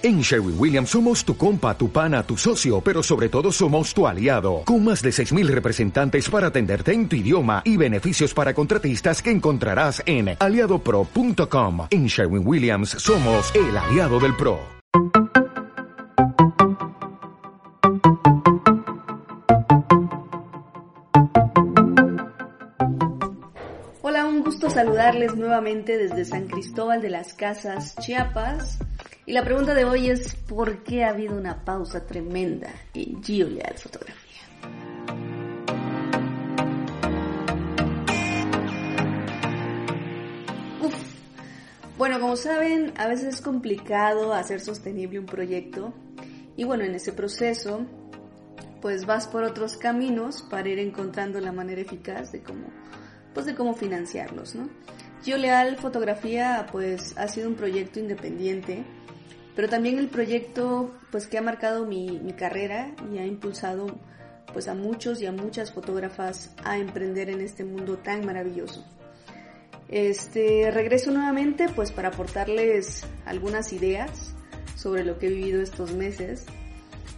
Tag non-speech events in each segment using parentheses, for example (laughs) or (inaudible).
En Sherwin Williams somos tu compa, tu pana, tu socio, pero sobre todo somos tu aliado, con más de 6.000 representantes para atenderte en tu idioma y beneficios para contratistas que encontrarás en aliadopro.com. En Sherwin Williams somos el aliado del PRO. Hola, un gusto saludarles nuevamente desde San Cristóbal de las Casas, Chiapas. Y la pregunta de hoy es, ¿por qué ha habido una pausa tremenda en Gio Leal Fotografía? Uf. Bueno, como saben, a veces es complicado hacer sostenible un proyecto. Y bueno, en ese proceso, pues vas por otros caminos para ir encontrando la manera eficaz de cómo, pues de cómo financiarlos, ¿no? Gio Leal Fotografía, pues ha sido un proyecto independiente pero también el proyecto pues que ha marcado mi, carrera y ha impulsado pues a muchos y a muchas fotógrafas a emprender en este mundo tan maravilloso. Este regreso nuevamente pues para aportarles algunas ideas sobre lo que he vivido estos meses,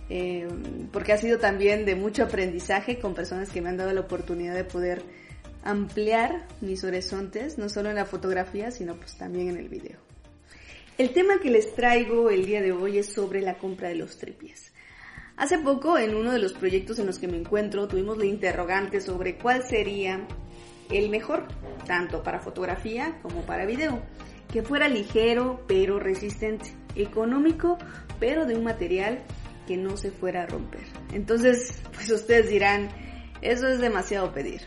eh, porque ha sido también de mucho aprendizaje con personas que me han dado la oportunidad de poder ampliar mis horizontes, no solo en la fotografía, sino pues también en el video. El tema que les traigo el día de hoy es sobre la compra de los tripies. Hace poco, en uno de los proyectos en los que me encuentro, tuvimos la interrogante sobre cuál sería el mejor, tanto para fotografía como para video, que fuera ligero pero resistente, económico pero de un material que no se fuera a romper. Entonces, pues ustedes dirán, eso es demasiado pedir.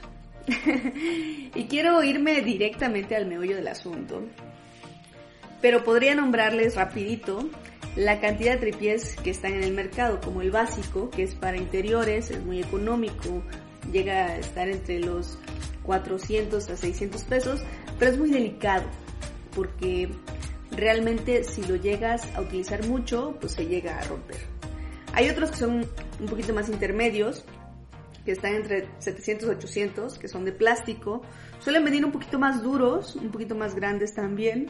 (laughs) y quiero irme directamente al meollo del asunto pero podría nombrarles rapidito la cantidad de tripiés que están en el mercado, como el básico, que es para interiores, es muy económico, llega a estar entre los 400 a 600 pesos, pero es muy delicado, porque realmente si lo llegas a utilizar mucho, pues se llega a romper. Hay otros que son un poquito más intermedios, que están entre 700 y 800, que son de plástico, suelen venir un poquito más duros, un poquito más grandes también,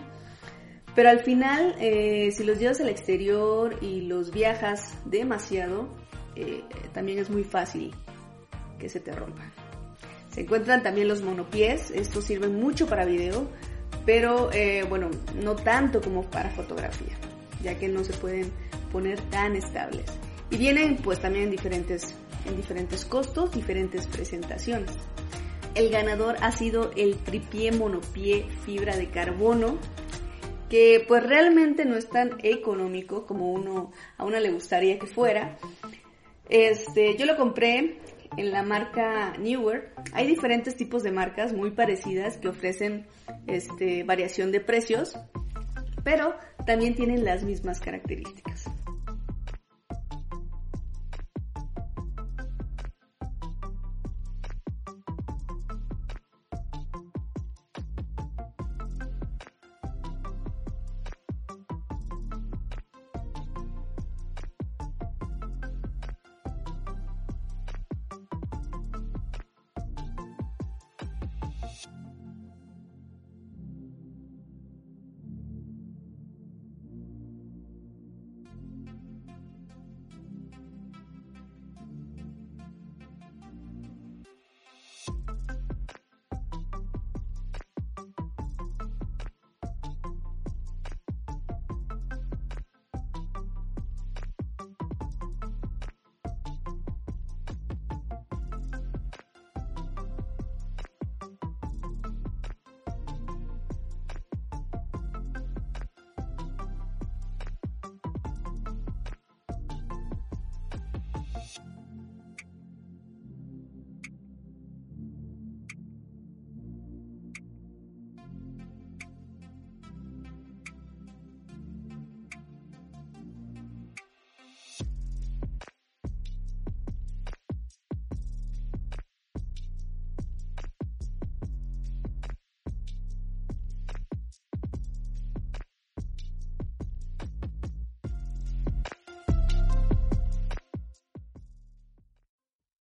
pero al final, eh, si los llevas al exterior y los viajas demasiado, eh, también es muy fácil que se te rompan. Se encuentran también los monopiés, estos sirven mucho para video, pero eh, bueno, no tanto como para fotografía, ya que no se pueden poner tan estables. Y vienen pues también en diferentes, en diferentes costos, diferentes presentaciones. El ganador ha sido el tripié monopié fibra de carbono que pues realmente no es tan económico como uno a uno le gustaría que fuera. Este, yo lo compré en la marca Newer. Hay diferentes tipos de marcas muy parecidas que ofrecen este, variación de precios, pero también tienen las mismas características.